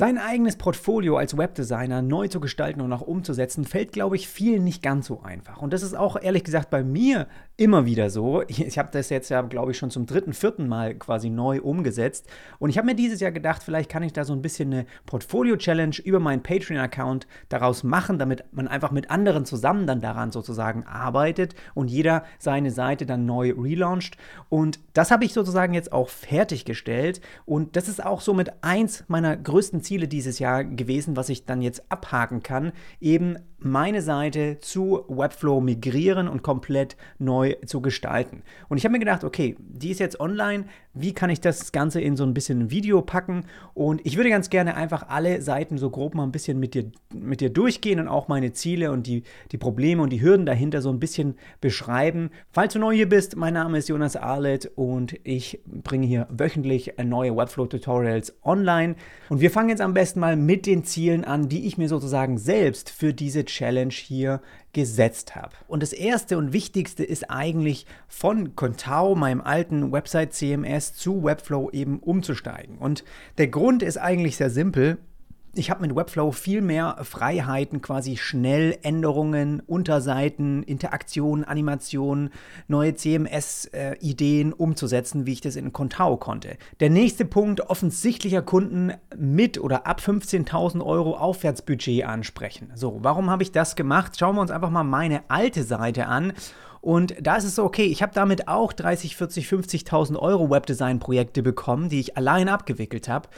Sein eigenes Portfolio als Webdesigner neu zu gestalten und auch umzusetzen, fällt, glaube ich, vielen nicht ganz so einfach. Und das ist auch ehrlich gesagt bei mir immer wieder so. Ich, habe das jetzt ja, glaube ich, schon zum dritten, vierten Mal quasi neu umgesetzt. Und ich habe mir dieses Jahr gedacht, vielleicht kann ich da so ein bisschen eine Portfolio-Challenge über meinen Patreon-Account daraus machen, damit man einfach mit anderen zusammen dann daran sozusagen arbeitet und jeder seine Seite dann neu relauncht. Und das habe ich sozusagen jetzt auch fertiggestellt. Und das ist auch somit eins meiner größten Ziele dieses Jahr gewesen, was ich dann jetzt abhaken kann, eben meine Seite zu Webflow migrieren und komplett neu zu gestalten. Und ich habe mir gedacht, okay, die ist jetzt online, wie kann ich das Ganze in so ein bisschen Video packen? Und ich würde ganz gerne einfach alle Seiten so grob mal ein bisschen mit dir, mit dir durchgehen und auch meine Ziele und die, die Probleme und die Hürden dahinter so ein bisschen beschreiben. Falls du neu hier bist, mein Name ist Jonas Arlet und ich bringe hier wöchentlich neue Webflow-Tutorials online. Und wir fangen jetzt am besten mal mit den Zielen an, die ich mir sozusagen selbst für diese Challenge hier gesetzt habe. Und das erste und wichtigste ist eigentlich von Contao, meinem alten Website CMS, zu Webflow eben umzusteigen. Und der Grund ist eigentlich sehr simpel ich habe mit Webflow viel mehr Freiheiten, quasi schnell Änderungen, Unterseiten, Interaktionen, Animationen, neue CMS-Ideen umzusetzen, wie ich das in Contao konnte. Der nächste Punkt, offensichtlicher Kunden mit oder ab 15.000 Euro Aufwärtsbudget ansprechen. So, warum habe ich das gemacht? Schauen wir uns einfach mal meine alte Seite an. Und da ist es okay, ich habe damit auch 30, 40, 50.000 Euro Webdesign-Projekte bekommen, die ich allein abgewickelt habe.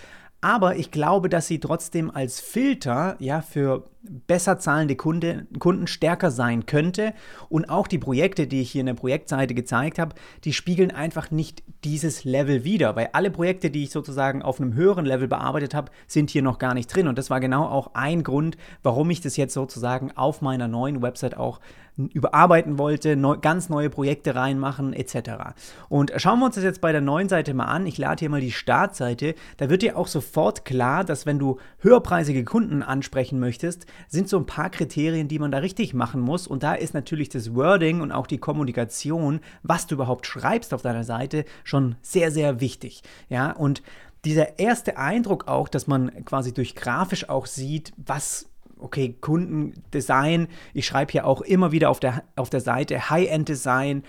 Aber ich glaube, dass sie trotzdem als Filter ja, für besser zahlende Kunde, Kunden stärker sein könnte. Und auch die Projekte, die ich hier in der Projektseite gezeigt habe, die spiegeln einfach nicht dieses Level wider, weil alle Projekte, die ich sozusagen auf einem höheren Level bearbeitet habe, sind hier noch gar nicht drin. Und das war genau auch ein Grund, warum ich das jetzt sozusagen auf meiner neuen Website auch überarbeiten wollte, neu, ganz neue Projekte reinmachen etc. Und schauen wir uns das jetzt bei der neuen Seite mal an. Ich lade hier mal die Startseite. Da wird dir auch sofort klar, dass wenn du höherpreisige Kunden ansprechen möchtest, sind so ein paar Kriterien, die man da richtig machen muss. Und da ist natürlich das Wording und auch die Kommunikation, was du überhaupt schreibst auf deiner Seite, schon sehr, sehr wichtig. Ja, und dieser erste Eindruck auch, dass man quasi durch grafisch auch sieht, was okay, Kundendesign. Ich schreibe hier auch immer wieder auf der, auf der Seite High-End-Design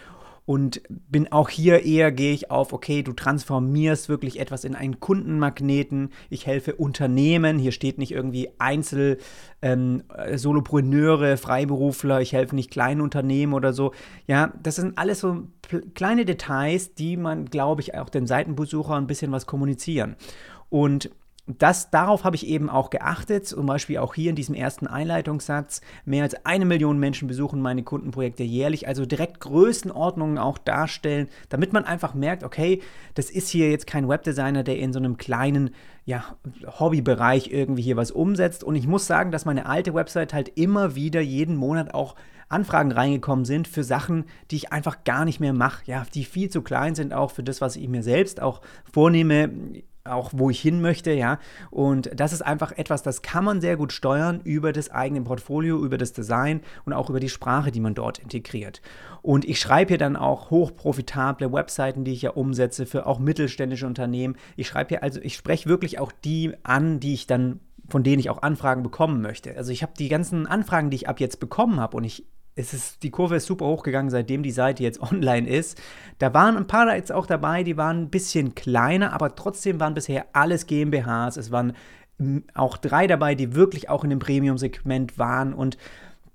und bin auch hier eher, gehe ich auf, okay, du transformierst wirklich etwas in einen Kundenmagneten. Ich helfe Unternehmen. Hier steht nicht irgendwie Einzel, ähm, Solopreneure, Freiberufler. Ich helfe nicht kleinen Unternehmen oder so. Ja, das sind alles so kleine Details, die man, glaube ich, auch den Seitenbesucher ein bisschen was kommunizieren. Und das, darauf habe ich eben auch geachtet, zum Beispiel auch hier in diesem ersten Einleitungssatz. Mehr als eine Million Menschen besuchen meine Kundenprojekte jährlich, also direkt Größenordnungen auch darstellen, damit man einfach merkt, okay, das ist hier jetzt kein Webdesigner, der in so einem kleinen ja, Hobbybereich irgendwie hier was umsetzt. Und ich muss sagen, dass meine alte Website halt immer wieder jeden Monat auch Anfragen reingekommen sind für Sachen, die ich einfach gar nicht mehr mache, ja, die viel zu klein sind auch für das, was ich mir selbst auch vornehme auch wo ich hin möchte, ja. Und das ist einfach etwas, das kann man sehr gut steuern über das eigene Portfolio, über das Design und auch über die Sprache, die man dort integriert. Und ich schreibe hier dann auch hochprofitable Webseiten, die ich ja umsetze für auch mittelständische Unternehmen. Ich schreibe hier also, ich spreche wirklich auch die an, die ich dann von denen ich auch Anfragen bekommen möchte. Also ich habe die ganzen Anfragen, die ich ab jetzt bekommen habe und ich es ist, die Kurve ist super hochgegangen, seitdem die Seite jetzt online ist. Da waren ein paar jetzt auch dabei, die waren ein bisschen kleiner, aber trotzdem waren bisher alles GmbHs. Es waren auch drei dabei, die wirklich auch in dem Premium-Segment waren. Und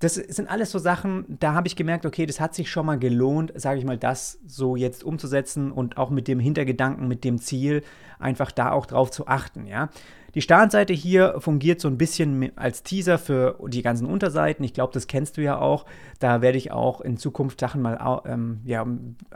das sind alles so Sachen, da habe ich gemerkt, okay, das hat sich schon mal gelohnt, sage ich mal, das so jetzt umzusetzen und auch mit dem Hintergedanken, mit dem Ziel, einfach da auch drauf zu achten, ja. Die Startseite hier fungiert so ein bisschen als Teaser für die ganzen Unterseiten. Ich glaube, das kennst du ja auch. Da werde ich auch in Zukunft Sachen mal ähm, ja,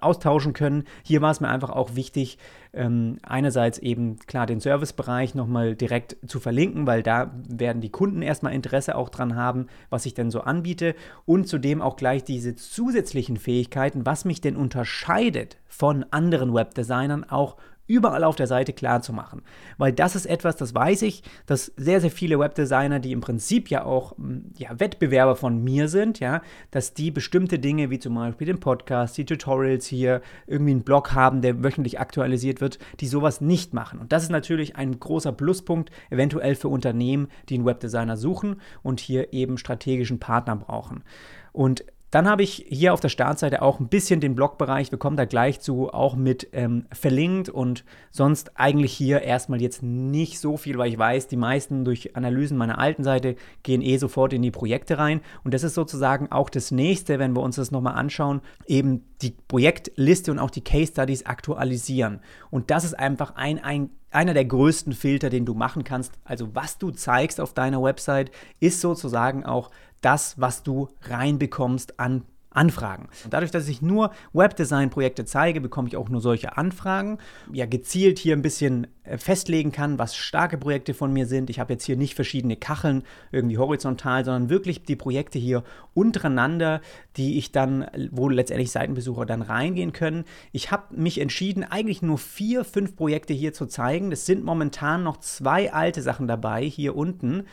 austauschen können. Hier war es mir einfach auch wichtig, ähm, einerseits eben klar den Servicebereich nochmal direkt zu verlinken, weil da werden die Kunden erstmal Interesse auch dran haben, was ich denn so anbiete. Und zudem auch gleich diese zusätzlichen Fähigkeiten, was mich denn unterscheidet von anderen Webdesignern, auch überall auf der Seite klar zu machen. Weil das ist etwas, das weiß ich, dass sehr, sehr viele Webdesigner, die im Prinzip ja auch hm, ja, Wettbewerber von mir sind, ja, dass die bestimmte Dinge wie zum Beispiel den Podcast, die Tutorials hier, irgendwie einen Blog haben, der wöchentlich aktualisiert wird, die sowas nicht machen. Und das ist natürlich ein großer Pluspunkt, eventuell für Unternehmen, die einen Webdesigner suchen und hier eben strategischen Partner brauchen. Und dann habe ich hier auf der Startseite auch ein bisschen den Blogbereich, wir kommen da gleich zu, auch mit ähm, verlinkt und sonst eigentlich hier erstmal jetzt nicht so viel, weil ich weiß, die meisten durch Analysen meiner alten Seite gehen eh sofort in die Projekte rein. Und das ist sozusagen auch das nächste, wenn wir uns das nochmal anschauen, eben die Projektliste und auch die Case Studies aktualisieren. Und das ist einfach ein, ein einer der größten Filter, den du machen kannst. Also was du zeigst auf deiner Website, ist sozusagen auch das, was du reinbekommst an Anfragen. Und dadurch, dass ich nur Webdesign-Projekte zeige, bekomme ich auch nur solche Anfragen. Ja, gezielt hier ein bisschen äh, festlegen kann, was starke Projekte von mir sind. Ich habe jetzt hier nicht verschiedene Kacheln irgendwie horizontal, sondern wirklich die Projekte hier untereinander, die ich dann, wo letztendlich Seitenbesucher dann reingehen können. Ich habe mich entschieden, eigentlich nur vier, fünf Projekte hier zu zeigen. Es sind momentan noch zwei alte Sachen dabei hier unten.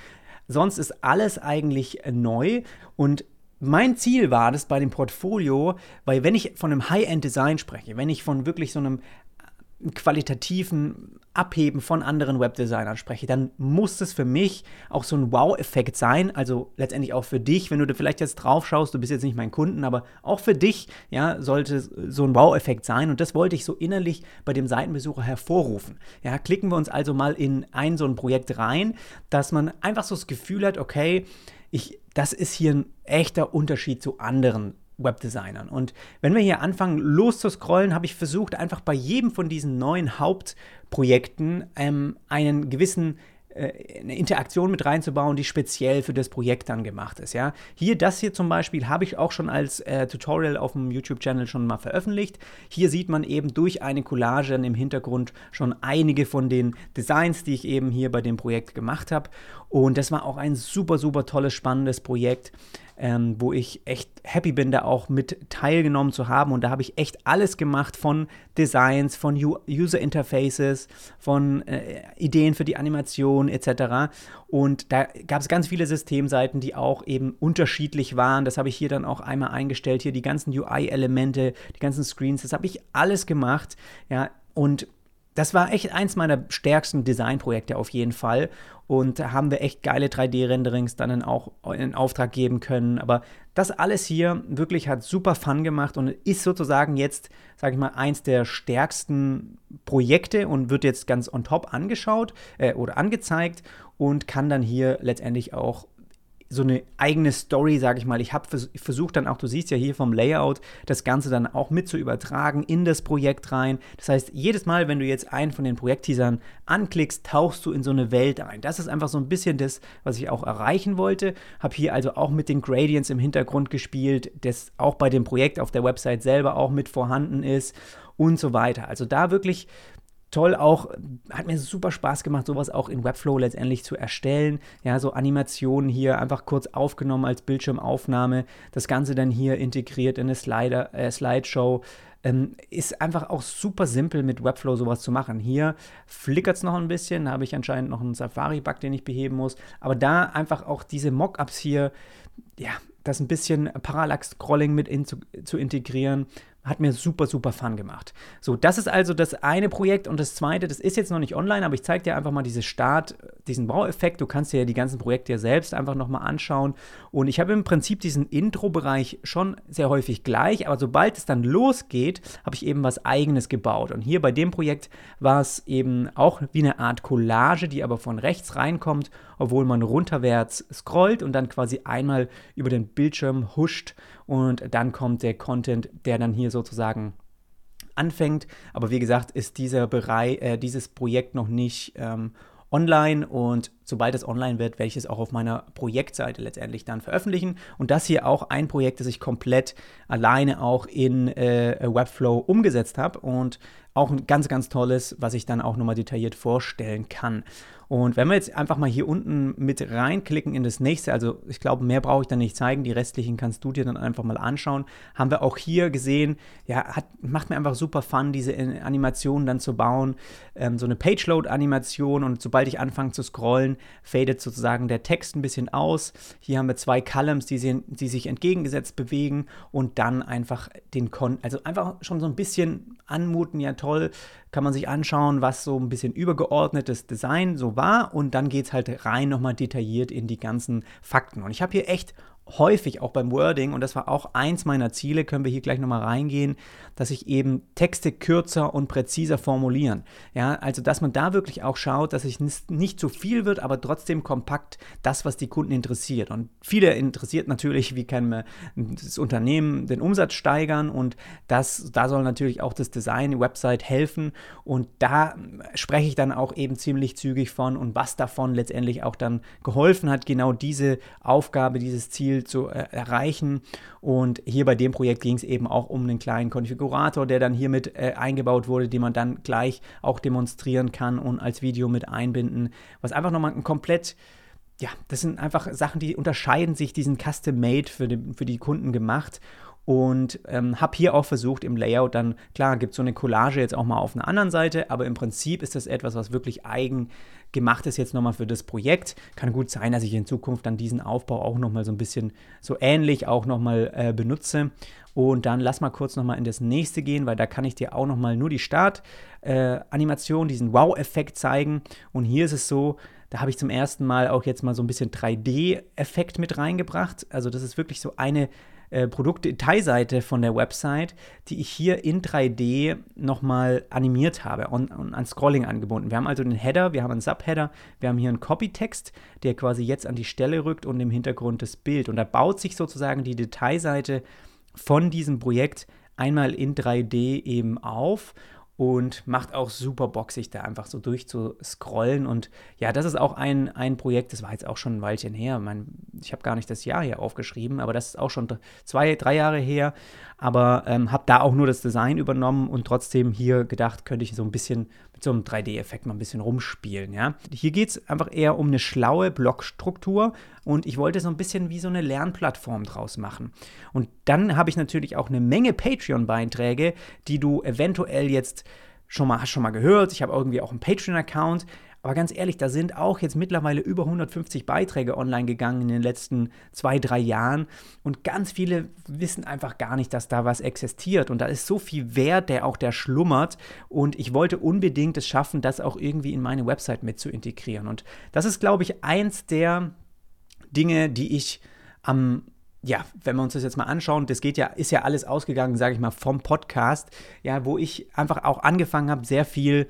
Sonst ist alles eigentlich neu. Und mein Ziel war das bei dem Portfolio, weil wenn ich von einem High-End-Design spreche, wenn ich von wirklich so einem qualitativen Abheben von anderen Webdesignern spreche, dann muss es für mich auch so ein Wow-Effekt sein. Also letztendlich auch für dich, wenn du da vielleicht jetzt drauf schaust, du bist jetzt nicht mein Kunden, aber auch für dich, ja, sollte so ein Wow-Effekt sein. Und das wollte ich so innerlich bei dem Seitenbesucher hervorrufen. Ja, klicken wir uns also mal in ein so ein Projekt rein, dass man einfach so das Gefühl hat, okay, ich, das ist hier ein echter Unterschied zu anderen Webdesignern. Und wenn wir hier anfangen loszuscrollen, habe ich versucht, einfach bei jedem von diesen neuen Hauptprojekten ähm, einen gewissen äh, eine Interaktion mit reinzubauen, die speziell für das Projekt dann gemacht ist. Ja? Hier, das hier zum Beispiel, habe ich auch schon als äh, Tutorial auf dem YouTube-Channel schon mal veröffentlicht. Hier sieht man eben durch eine Collage im Hintergrund schon einige von den Designs, die ich eben hier bei dem Projekt gemacht habe. Und das war auch ein super, super tolles, spannendes Projekt ähm, wo ich echt happy bin, da auch mit teilgenommen zu haben. Und da habe ich echt alles gemacht von Designs, von User Interfaces, von äh, Ideen für die Animation etc. Und da gab es ganz viele Systemseiten, die auch eben unterschiedlich waren. Das habe ich hier dann auch einmal eingestellt. Hier die ganzen UI-Elemente, die ganzen Screens, das habe ich alles gemacht. Ja, und das war echt eins meiner stärksten Designprojekte auf jeden Fall. Und da haben wir echt geile 3D-Renderings dann auch in Auftrag geben können. Aber das alles hier wirklich hat super Fun gemacht und ist sozusagen jetzt, sage ich mal, eins der stärksten Projekte und wird jetzt ganz on top angeschaut äh, oder angezeigt und kann dann hier letztendlich auch so eine eigene Story, sage ich mal. Ich habe vers versucht dann auch, du siehst ja hier vom Layout, das Ganze dann auch mit zu übertragen in das Projekt rein. Das heißt, jedes Mal, wenn du jetzt einen von den Projektteasern anklickst, tauchst du in so eine Welt ein. Das ist einfach so ein bisschen das, was ich auch erreichen wollte. Habe hier also auch mit den Gradients im Hintergrund gespielt, das auch bei dem Projekt auf der Website selber auch mit vorhanden ist und so weiter. Also da wirklich toll auch, hat mir super Spaß gemacht, sowas auch in Webflow letztendlich zu erstellen. Ja, so Animationen hier einfach kurz aufgenommen als Bildschirmaufnahme, das Ganze dann hier integriert in eine Slider, äh, Slideshow. Ähm, ist einfach auch super simpel mit Webflow sowas zu machen. Hier flickert es noch ein bisschen, da habe ich anscheinend noch einen Safari-Bug, den ich beheben muss. Aber da einfach auch diese Mockups hier, ja, das ein bisschen Parallax-Scrolling mit in zu, zu integrieren, hat mir super, super Fun gemacht. So, das ist also das eine Projekt und das zweite, das ist jetzt noch nicht online, aber ich zeige dir einfach mal diese Start, diesen Baueffekt. Du kannst dir ja die ganzen Projekte ja selbst einfach nochmal anschauen. Und ich habe im Prinzip diesen Intro-Bereich schon sehr häufig gleich, aber sobald es dann losgeht, habe ich eben was Eigenes gebaut. Und hier bei dem Projekt war es eben auch wie eine Art Collage, die aber von rechts reinkommt, obwohl man runterwärts scrollt und dann quasi einmal über den Bildschirm huscht und dann kommt der Content, der dann hier sozusagen anfängt. Aber wie gesagt, ist dieser Bereich, äh, dieses Projekt noch nicht ähm, online und sobald es online wird, werde ich es auch auf meiner Projektseite letztendlich dann veröffentlichen. Und das hier auch ein Projekt, das ich komplett alleine auch in äh, Webflow umgesetzt habe und auch ein ganz, ganz tolles, was ich dann auch nochmal detailliert vorstellen kann. Und wenn wir jetzt einfach mal hier unten mit reinklicken in das nächste, also ich glaube, mehr brauche ich dann nicht zeigen, die restlichen kannst du dir dann einfach mal anschauen, haben wir auch hier gesehen, ja, hat, macht mir einfach super Fun, diese Animationen dann zu bauen, ähm, so eine Page-Load-Animation und sobald ich anfange zu scrollen, fadet sozusagen der Text ein bisschen aus. Hier haben wir zwei Columns, die, sie, die sich entgegengesetzt bewegen und dann einfach den Kon also einfach schon so ein bisschen anmuten, ja toll, kann man sich anschauen, was so ein bisschen übergeordnetes Design so war und dann geht es halt rein nochmal detailliert in die ganzen Fakten. Und ich habe hier echt häufig auch beim Wording, und das war auch eins meiner Ziele, können wir hier gleich nochmal reingehen, dass ich eben Texte kürzer und präziser formulieren. Ja, also dass man da wirklich auch schaut, dass es nicht zu viel wird, aber trotzdem kompakt das, was die Kunden interessiert. Und viele interessiert natürlich, wie kann man das Unternehmen den Umsatz steigern und das, da soll natürlich auch das Design, die Website helfen. Und da spreche ich dann auch eben ziemlich zügig von und was davon letztendlich auch dann geholfen hat, genau diese Aufgabe, dieses Ziel Ziel zu äh, erreichen. Und hier bei dem Projekt ging es eben auch um einen kleinen Konfigurator, der dann hier mit äh, eingebaut wurde, den man dann gleich auch demonstrieren kann und als Video mit einbinden, was einfach nochmal ein komplett ja, das sind einfach Sachen, die unterscheiden sich, die sind custom-made für die, für die Kunden gemacht und ähm, habe hier auch versucht im Layout dann, klar, gibt es so eine Collage jetzt auch mal auf einer anderen Seite, aber im Prinzip ist das etwas, was wirklich eigen gemacht ist jetzt nochmal für das Projekt. Kann gut sein, dass ich in Zukunft dann diesen Aufbau auch nochmal so ein bisschen so ähnlich auch nochmal äh, benutze. Und dann lass mal kurz nochmal in das nächste gehen, weil da kann ich dir auch nochmal nur die Startanimation, äh, diesen Wow-Effekt zeigen. Und hier ist es so, da habe ich zum ersten Mal auch jetzt mal so ein bisschen 3D-Effekt mit reingebracht. Also das ist wirklich so eine äh, Produktdetailseite von der Website, die ich hier in 3D nochmal animiert habe und, und, an Scrolling angebunden. Wir haben also den Header, wir haben einen Subheader, wir haben hier einen Copytext, der quasi jetzt an die Stelle rückt und im Hintergrund das Bild. Und da baut sich sozusagen die Detailseite von diesem Projekt einmal in 3D eben auf und macht auch super Bock, sich da einfach so durchzuscrollen. Und ja, das ist auch ein, ein Projekt, das war jetzt auch schon ein Weilchen her. Mein, ich habe gar nicht das Jahr hier aufgeschrieben, aber das ist auch schon zwei, drei Jahre her. Aber ähm, habe da auch nur das Design übernommen und trotzdem hier gedacht, könnte ich so ein bisschen einem 3D-Effekt mal ein bisschen rumspielen. Ja? Hier geht es einfach eher um eine schlaue Blockstruktur und ich wollte so ein bisschen wie so eine Lernplattform draus machen. Und dann habe ich natürlich auch eine Menge Patreon-Beiträge, die du eventuell jetzt schon mal, hast schon mal gehört. Ich habe irgendwie auch einen Patreon-Account. Aber ganz ehrlich, da sind auch jetzt mittlerweile über 150 Beiträge online gegangen in den letzten zwei, drei Jahren. Und ganz viele wissen einfach gar nicht, dass da was existiert. Und da ist so viel Wert, der auch der schlummert. Und ich wollte unbedingt es schaffen, das auch irgendwie in meine Website mit zu integrieren. Und das ist, glaube ich, eins der Dinge, die ich am ja, wenn wir uns das jetzt mal anschauen, das geht ja, ist ja alles ausgegangen, sage ich mal, vom Podcast, ja, wo ich einfach auch angefangen habe, sehr viel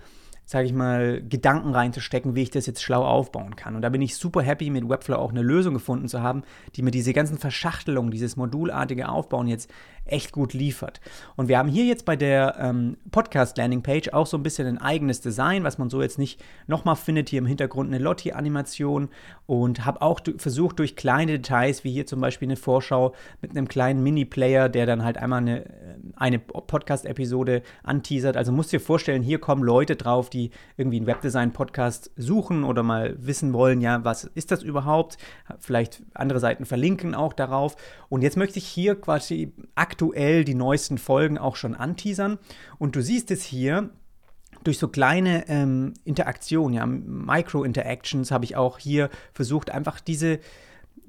sage ich mal, Gedanken reinzustecken, wie ich das jetzt schlau aufbauen kann. Und da bin ich super happy, mit Webflow auch eine Lösung gefunden zu haben, die mir diese ganzen Verschachtelungen, dieses modulartige Aufbauen jetzt echt gut liefert. Und wir haben hier jetzt bei der ähm, Podcast-Landing-Page auch so ein bisschen ein eigenes Design, was man so jetzt nicht nochmal findet. Hier im Hintergrund eine Lotti-Animation und habe auch versucht, durch kleine Details, wie hier zum Beispiel eine Vorschau mit einem kleinen Mini-Player, der dann halt einmal eine, äh, eine Podcast-Episode anteasert. Also musst dir vorstellen, hier kommen Leute drauf, die irgendwie einen Webdesign-Podcast suchen oder mal wissen wollen, ja, was ist das überhaupt? Vielleicht andere Seiten verlinken auch darauf. Und jetzt möchte ich hier quasi aktuell die neuesten Folgen auch schon anteasern. Und du siehst es hier, durch so kleine ähm, Interaktionen, ja, Micro-Interactions habe ich auch hier versucht, einfach diese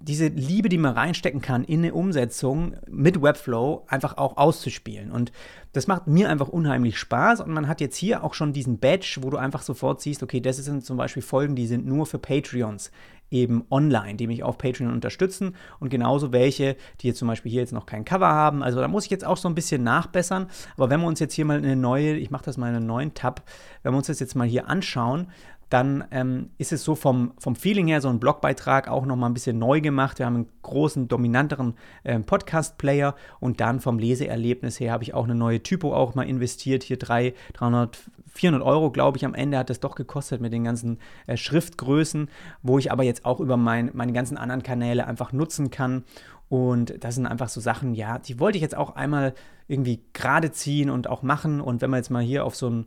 diese Liebe, die man reinstecken kann in eine Umsetzung mit Webflow, einfach auch auszuspielen. Und das macht mir einfach unheimlich Spaß. Und man hat jetzt hier auch schon diesen Badge, wo du einfach sofort siehst, okay, das sind zum Beispiel Folgen, die sind nur für Patreons eben online, die mich auf Patreon unterstützen. Und genauso welche, die jetzt zum Beispiel hier jetzt noch kein Cover haben. Also da muss ich jetzt auch so ein bisschen nachbessern. Aber wenn wir uns jetzt hier mal eine neue, ich mache das mal in einen neuen Tab, wenn wir uns das jetzt mal hier anschauen, dann ähm, ist es so vom, vom Feeling her so ein Blogbeitrag auch nochmal ein bisschen neu gemacht. Wir haben einen großen, dominanteren äh, Podcast-Player und dann vom Leseerlebnis her habe ich auch eine neue Typo auch mal investiert. Hier 3, 300, 400 Euro, glaube ich, am Ende hat das doch gekostet mit den ganzen äh, Schriftgrößen, wo ich aber jetzt auch über mein, meine ganzen anderen Kanäle einfach nutzen kann. Und das sind einfach so Sachen, ja, die wollte ich jetzt auch einmal irgendwie gerade ziehen und auch machen. Und wenn wir jetzt mal hier auf so ein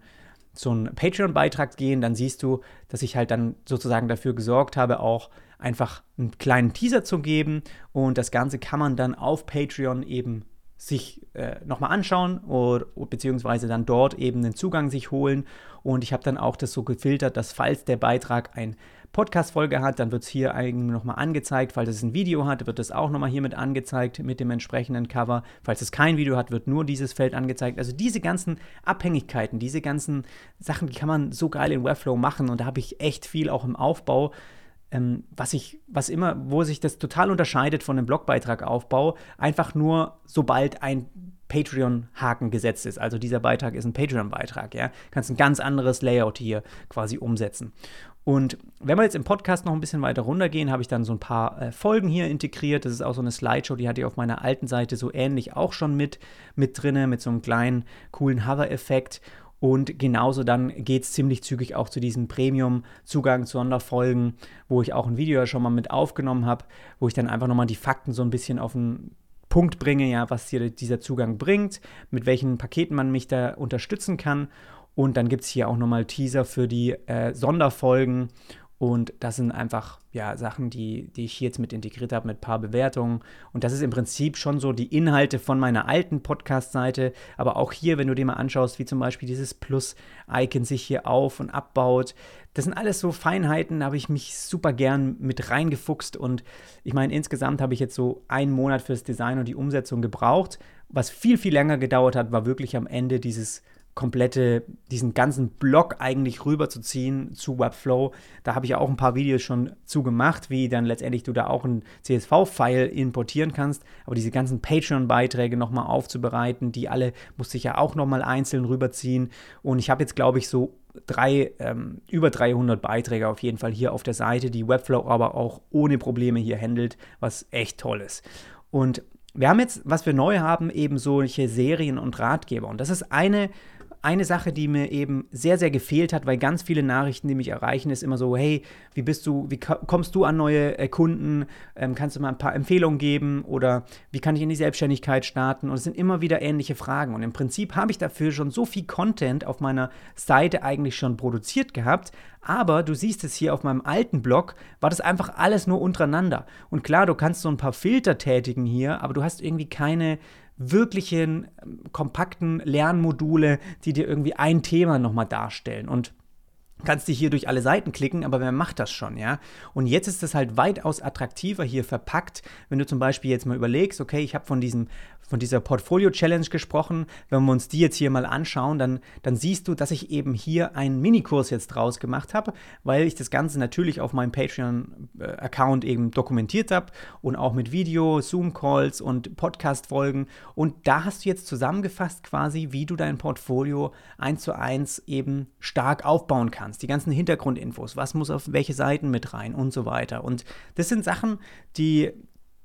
einen Patreon-Beitrag gehen, dann siehst du, dass ich halt dann sozusagen dafür gesorgt habe, auch einfach einen kleinen Teaser zu geben. Und das Ganze kann man dann auf Patreon eben sich äh, nochmal anschauen oder, beziehungsweise dann dort eben den Zugang sich holen. Und ich habe dann auch das so gefiltert, dass falls der Beitrag ein Podcast-Folge hat, dann wird es hier eigentlich nochmal angezeigt. Falls es ein Video hat, wird es auch nochmal hier mit angezeigt mit dem entsprechenden Cover. Falls es kein Video hat, wird nur dieses Feld angezeigt. Also diese ganzen Abhängigkeiten, diese ganzen Sachen, die kann man so geil in Webflow machen und da habe ich echt viel auch im Aufbau. Ähm, was ich, was immer, wo sich das total unterscheidet von einem Blogbeitragaufbau, einfach nur sobald ein Patreon-Haken gesetzt ist. Also dieser Beitrag ist ein Patreon-Beitrag, ja. Kannst ein ganz anderes Layout hier quasi umsetzen. Und wenn wir jetzt im Podcast noch ein bisschen weiter runtergehen, habe ich dann so ein paar äh, Folgen hier integriert. Das ist auch so eine Slideshow, die hatte ich auf meiner alten Seite so ähnlich auch schon mit, mit drinne, mit so einem kleinen, coolen Hover-Effekt. Und genauso dann geht es ziemlich zügig auch zu diesem Premium-Zugang Sonderfolgen, wo ich auch ein Video schon mal mit aufgenommen habe, wo ich dann einfach nochmal die Fakten so ein bisschen auf den Punkt bringe, ja, was hier dieser Zugang bringt, mit welchen Paketen man mich da unterstützen kann. Und dann gibt es hier auch nochmal Teaser für die äh, Sonderfolgen. Und das sind einfach ja, Sachen, die, die ich hier jetzt mit integriert habe, mit ein paar Bewertungen. Und das ist im Prinzip schon so die Inhalte von meiner alten Podcast-Seite. Aber auch hier, wenn du dir mal anschaust, wie zum Beispiel dieses Plus-Icon sich hier auf- und abbaut, das sind alles so Feinheiten, da habe ich mich super gern mit reingefuchst. Und ich meine, insgesamt habe ich jetzt so einen Monat fürs Design und die Umsetzung gebraucht. Was viel, viel länger gedauert hat, war wirklich am Ende dieses komplette, diesen ganzen Block eigentlich rüberzuziehen zu Webflow. Da habe ich auch ein paar Videos schon zu gemacht, wie dann letztendlich du da auch ein CSV-File importieren kannst. Aber diese ganzen Patreon-Beiträge nochmal aufzubereiten, die alle musste ich ja auch nochmal einzeln rüberziehen. Und ich habe jetzt, glaube ich, so drei, ähm, über 300 Beiträge auf jeden Fall hier auf der Seite, die Webflow aber auch ohne Probleme hier handelt, was echt toll ist. Und wir haben jetzt, was wir neu haben, eben solche Serien und Ratgeber. Und das ist eine eine Sache, die mir eben sehr, sehr gefehlt hat, weil ganz viele Nachrichten, die mich erreichen, ist immer so, hey, wie bist du, wie kommst du an neue äh, Kunden? Ähm, kannst du mal ein paar Empfehlungen geben oder wie kann ich in die Selbstständigkeit starten? Und es sind immer wieder ähnliche Fragen. Und im Prinzip habe ich dafür schon so viel Content auf meiner Seite eigentlich schon produziert gehabt, aber du siehst es hier auf meinem alten Blog, war das einfach alles nur untereinander. Und klar, du kannst so ein paar Filter tätigen hier, aber du hast irgendwie keine wirklichen ähm, kompakten Lernmodule, die dir irgendwie ein Thema nochmal darstellen. Und kannst dich hier durch alle Seiten klicken, aber wer macht das schon, ja? Und jetzt ist es halt weitaus attraktiver hier verpackt, wenn du zum Beispiel jetzt mal überlegst, okay, ich habe von diesem von dieser Portfolio-Challenge gesprochen. Wenn wir uns die jetzt hier mal anschauen, dann, dann siehst du, dass ich eben hier einen Minikurs jetzt draus gemacht habe, weil ich das Ganze natürlich auf meinem Patreon-Account eben dokumentiert habe und auch mit Video, Zoom-Calls und Podcast-Folgen. Und da hast du jetzt zusammengefasst quasi, wie du dein Portfolio eins zu eins eben stark aufbauen kannst. Die ganzen Hintergrundinfos, was muss auf welche Seiten mit rein und so weiter. Und das sind Sachen, die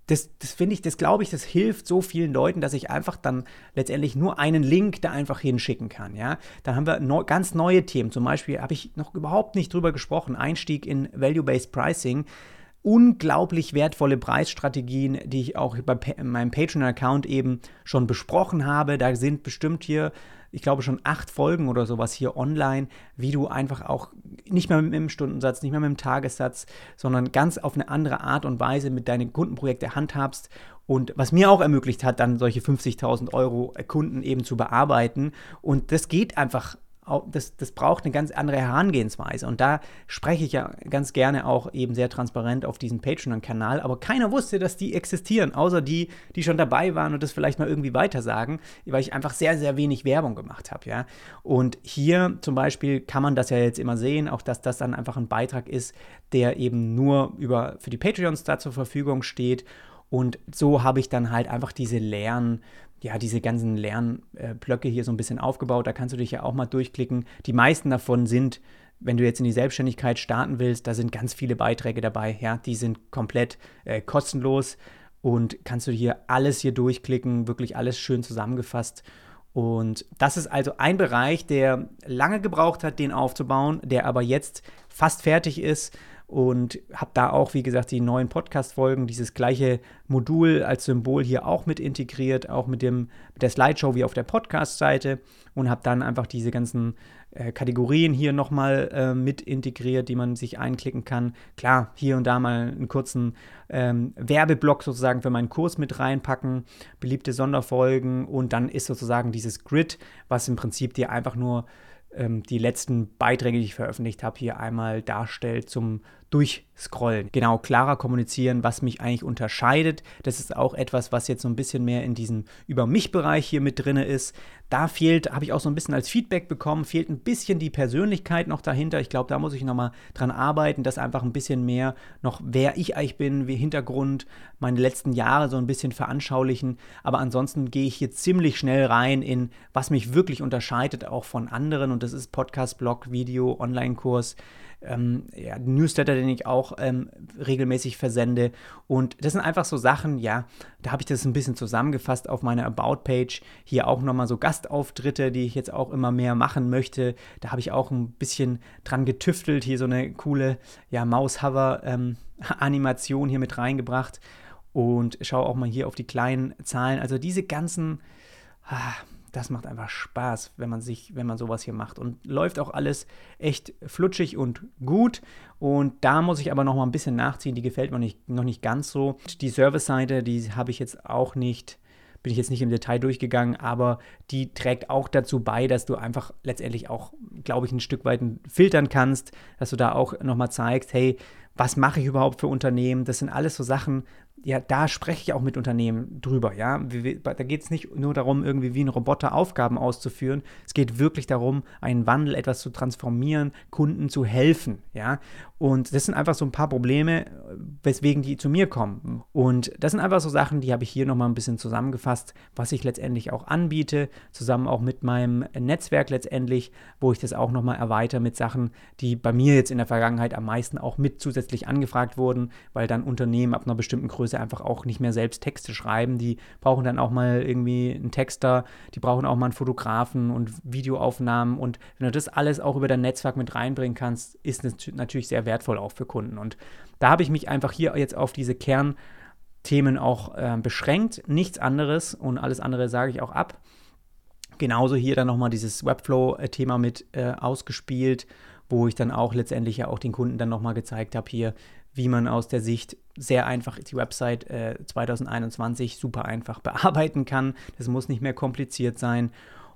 das, das finde ich, das glaube ich, das hilft so vielen Leuten, dass ich einfach dann letztendlich nur einen Link da einfach hinschicken kann. Ja? Dann haben wir neu, ganz neue Themen. Zum Beispiel habe ich noch überhaupt nicht drüber gesprochen. Einstieg in Value-Based Pricing. Unglaublich wertvolle Preisstrategien, die ich auch bei meinem Patreon-Account eben schon besprochen habe. Da sind bestimmt hier ich glaube, schon acht Folgen oder sowas hier online, wie du einfach auch nicht mehr mit dem Stundensatz, nicht mehr mit dem Tagessatz, sondern ganz auf eine andere Art und Weise mit deinen Kundenprojekten handhabst. Und was mir auch ermöglicht hat, dann solche 50.000 Euro Kunden eben zu bearbeiten. Und das geht einfach das, das braucht eine ganz andere Herangehensweise. Und da spreche ich ja ganz gerne auch eben sehr transparent auf diesem Patreon-Kanal. Aber keiner wusste, dass die existieren, außer die, die schon dabei waren und das vielleicht mal irgendwie weitersagen, weil ich einfach sehr, sehr wenig Werbung gemacht habe. Ja? Und hier zum Beispiel kann man das ja jetzt immer sehen, auch dass das dann einfach ein Beitrag ist, der eben nur über, für die Patreons da zur Verfügung steht. Und so habe ich dann halt einfach diese leeren ja, diese ganzen Lernblöcke hier so ein bisschen aufgebaut. Da kannst du dich ja auch mal durchklicken. Die meisten davon sind, wenn du jetzt in die Selbstständigkeit starten willst, da sind ganz viele Beiträge dabei. Ja, die sind komplett äh, kostenlos und kannst du hier alles hier durchklicken, wirklich alles schön zusammengefasst. Und das ist also ein Bereich, der lange gebraucht hat, den aufzubauen, der aber jetzt fast fertig ist und habe da auch, wie gesagt, die neuen Podcast-Folgen, dieses gleiche Modul als Symbol hier auch mit integriert, auch mit, dem, mit der Slideshow wie auf der Podcast-Seite und habe dann einfach diese ganzen äh, Kategorien hier nochmal äh, mit integriert, die man sich einklicken kann. Klar, hier und da mal einen kurzen ähm, Werbeblock sozusagen für meinen Kurs mit reinpacken, beliebte Sonderfolgen und dann ist sozusagen dieses Grid, was im Prinzip dir einfach nur ähm, die letzten Beiträge, die ich veröffentlicht habe, hier einmal darstellt zum Durchscrollen. Genau, klarer kommunizieren, was mich eigentlich unterscheidet. Das ist auch etwas, was jetzt so ein bisschen mehr in diesem Über mich-Bereich hier mit drin ist. Da fehlt, habe ich auch so ein bisschen als Feedback bekommen, fehlt ein bisschen die Persönlichkeit noch dahinter. Ich glaube, da muss ich nochmal dran arbeiten, dass einfach ein bisschen mehr noch, wer ich eigentlich bin, wie Hintergrund, meine letzten Jahre so ein bisschen veranschaulichen. Aber ansonsten gehe ich hier ziemlich schnell rein in, was mich wirklich unterscheidet, auch von anderen. Und das ist Podcast, Blog, Video, Online-Kurs ähm, ja, Newsletter, den ich auch ähm, regelmäßig versende. Und das sind einfach so Sachen, ja, da habe ich das ein bisschen zusammengefasst auf meiner About-Page. Hier auch nochmal so Gastauftritte, die ich jetzt auch immer mehr machen möchte. Da habe ich auch ein bisschen dran getüftelt, hier so eine coole ja, Maus-Hover-Animation ähm, hier mit reingebracht. Und schaue auch mal hier auf die kleinen Zahlen. Also diese ganzen. Ah, das macht einfach Spaß, wenn man sich, wenn man sowas hier macht. Und läuft auch alles echt flutschig und gut. Und da muss ich aber noch mal ein bisschen nachziehen. Die gefällt mir nicht, noch nicht ganz so. Die Service-Seite, die habe ich jetzt auch nicht, bin ich jetzt nicht im Detail durchgegangen, aber die trägt auch dazu bei, dass du einfach letztendlich auch, glaube ich, ein Stück weit filtern kannst, dass du da auch noch mal zeigst, hey, was mache ich überhaupt für Unternehmen? Das sind alles so Sachen, ja, da spreche ich auch mit Unternehmen drüber, ja. Da geht es nicht nur darum, irgendwie wie ein Roboter Aufgaben auszuführen. Es geht wirklich darum, einen Wandel, etwas zu transformieren, Kunden zu helfen, ja. Und das sind einfach so ein paar Probleme, weswegen die zu mir kommen. Und das sind einfach so Sachen, die habe ich hier nochmal ein bisschen zusammengefasst, was ich letztendlich auch anbiete, zusammen auch mit meinem Netzwerk letztendlich, wo ich das auch nochmal erweitere mit Sachen, die bei mir jetzt in der Vergangenheit am meisten auch mit zusätzlich angefragt wurden, weil dann Unternehmen ab einer bestimmten Größe einfach auch nicht mehr selbst Texte schreiben. Die brauchen dann auch mal irgendwie einen Texter, die brauchen auch mal einen Fotografen und Videoaufnahmen. Und wenn du das alles auch über dein Netzwerk mit reinbringen kannst, ist das natürlich sehr wertvoll auch für Kunden. Und da habe ich mich einfach hier jetzt auf diese Kernthemen auch äh, beschränkt. Nichts anderes und alles andere sage ich auch ab. Genauso hier dann nochmal dieses Webflow-Thema mit äh, ausgespielt, wo ich dann auch letztendlich ja auch den Kunden dann nochmal gezeigt habe, hier, wie man aus der Sicht sehr einfach die Website äh, 2021 super einfach bearbeiten kann. Das muss nicht mehr kompliziert sein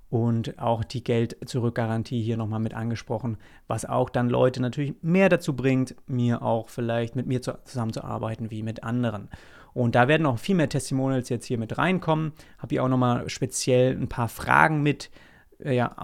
und auch die Geld-Zurück-Garantie hier nochmal mit angesprochen, was auch dann Leute natürlich mehr dazu bringt, mir auch vielleicht mit mir zu, zusammenzuarbeiten wie mit anderen. Und da werden noch viel mehr Testimonials jetzt hier mit reinkommen. Habe hier auch nochmal speziell ein paar Fragen mit äh, ja,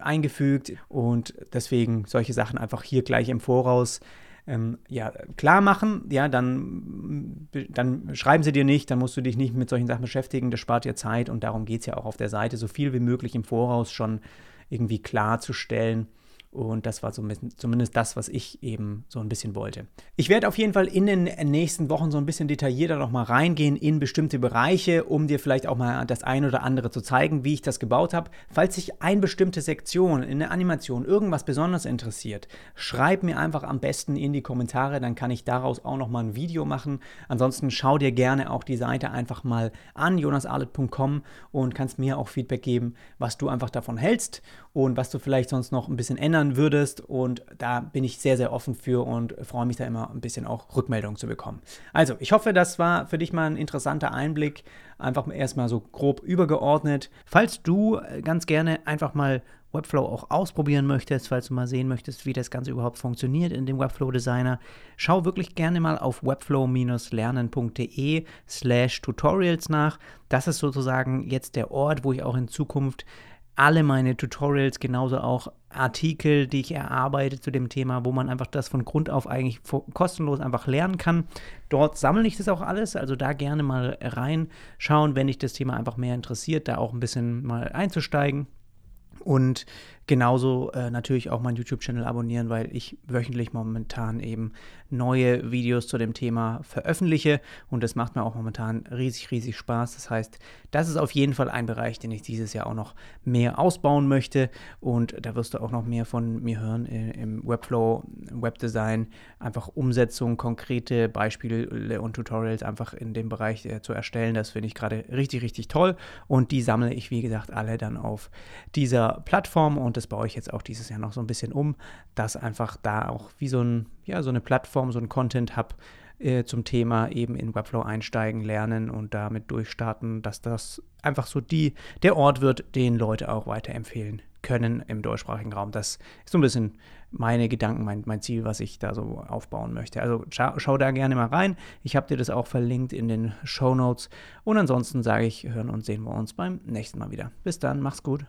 eingefügt und deswegen solche Sachen einfach hier gleich im Voraus ähm, ja, klar machen, ja, dann, dann schreiben sie dir nicht, dann musst du dich nicht mit solchen Sachen beschäftigen, das spart dir Zeit und darum geht es ja auch auf der Seite, so viel wie möglich im Voraus schon irgendwie klarzustellen und das war zumindest das, was ich eben so ein bisschen wollte. Ich werde auf jeden Fall in den nächsten Wochen so ein bisschen detaillierter nochmal reingehen in bestimmte Bereiche, um dir vielleicht auch mal das eine oder andere zu zeigen, wie ich das gebaut habe. Falls sich eine bestimmte Sektion in der Animation irgendwas besonders interessiert, schreib mir einfach am besten in die Kommentare, dann kann ich daraus auch nochmal ein Video machen. Ansonsten schau dir gerne auch die Seite einfach mal an, jonasarlet.com und kannst mir auch Feedback geben, was du einfach davon hältst und was du vielleicht sonst noch ein bisschen ändern ändern würdest. Und da bin ich sehr, sehr offen für und freue mich da immer ein bisschen auch Rückmeldungen zu bekommen. Also, ich hoffe, das war für dich mal ein interessanter Einblick. Einfach erstmal so grob übergeordnet. Falls du äh, ganz gerne einfach mal Webflow auch ausprobieren möchtest, falls du mal sehen möchtest, wie das Ganze überhaupt funktioniert in dem Webflow Designer, schau wirklich gerne mal auf webflow-lernen.de slash tutorials nach. Das ist sozusagen jetzt der Ort, wo ich auch in Zukunft alle meine Tutorials, genauso auch Artikel, die ich erarbeite zu dem Thema, wo man einfach das von Grund auf eigentlich kostenlos einfach lernen kann. Dort sammle ich das auch alles, also da gerne mal reinschauen, wenn dich das Thema einfach mehr interessiert, da auch ein bisschen mal einzusteigen. Und Genauso äh, natürlich auch meinen YouTube-Channel abonnieren, weil ich wöchentlich momentan eben neue Videos zu dem Thema veröffentliche. Und das macht mir auch momentan riesig, riesig Spaß. Das heißt, das ist auf jeden Fall ein Bereich, den ich dieses Jahr auch noch mehr ausbauen möchte. Und da wirst du auch noch mehr von mir hören im Webflow, Webdesign, einfach Umsetzung, konkrete Beispiele und Tutorials einfach in dem Bereich äh, zu erstellen. Das finde ich gerade richtig, richtig toll. Und die sammle ich, wie gesagt, alle dann auf dieser Plattform. Und das baue ich jetzt auch dieses Jahr noch so ein bisschen um, dass einfach da auch wie so, ein, ja, so eine Plattform, so ein Content-Hub äh, zum Thema eben in Webflow einsteigen, lernen und damit durchstarten, dass das einfach so die, der Ort wird, den Leute auch weiterempfehlen können im deutschsprachigen Raum. Das ist so ein bisschen meine Gedanken, mein, mein Ziel, was ich da so aufbauen möchte. Also schau, schau da gerne mal rein. Ich habe dir das auch verlinkt in den Show Notes. Und ansonsten sage ich, hören und sehen wir uns beim nächsten Mal wieder. Bis dann, mach's gut.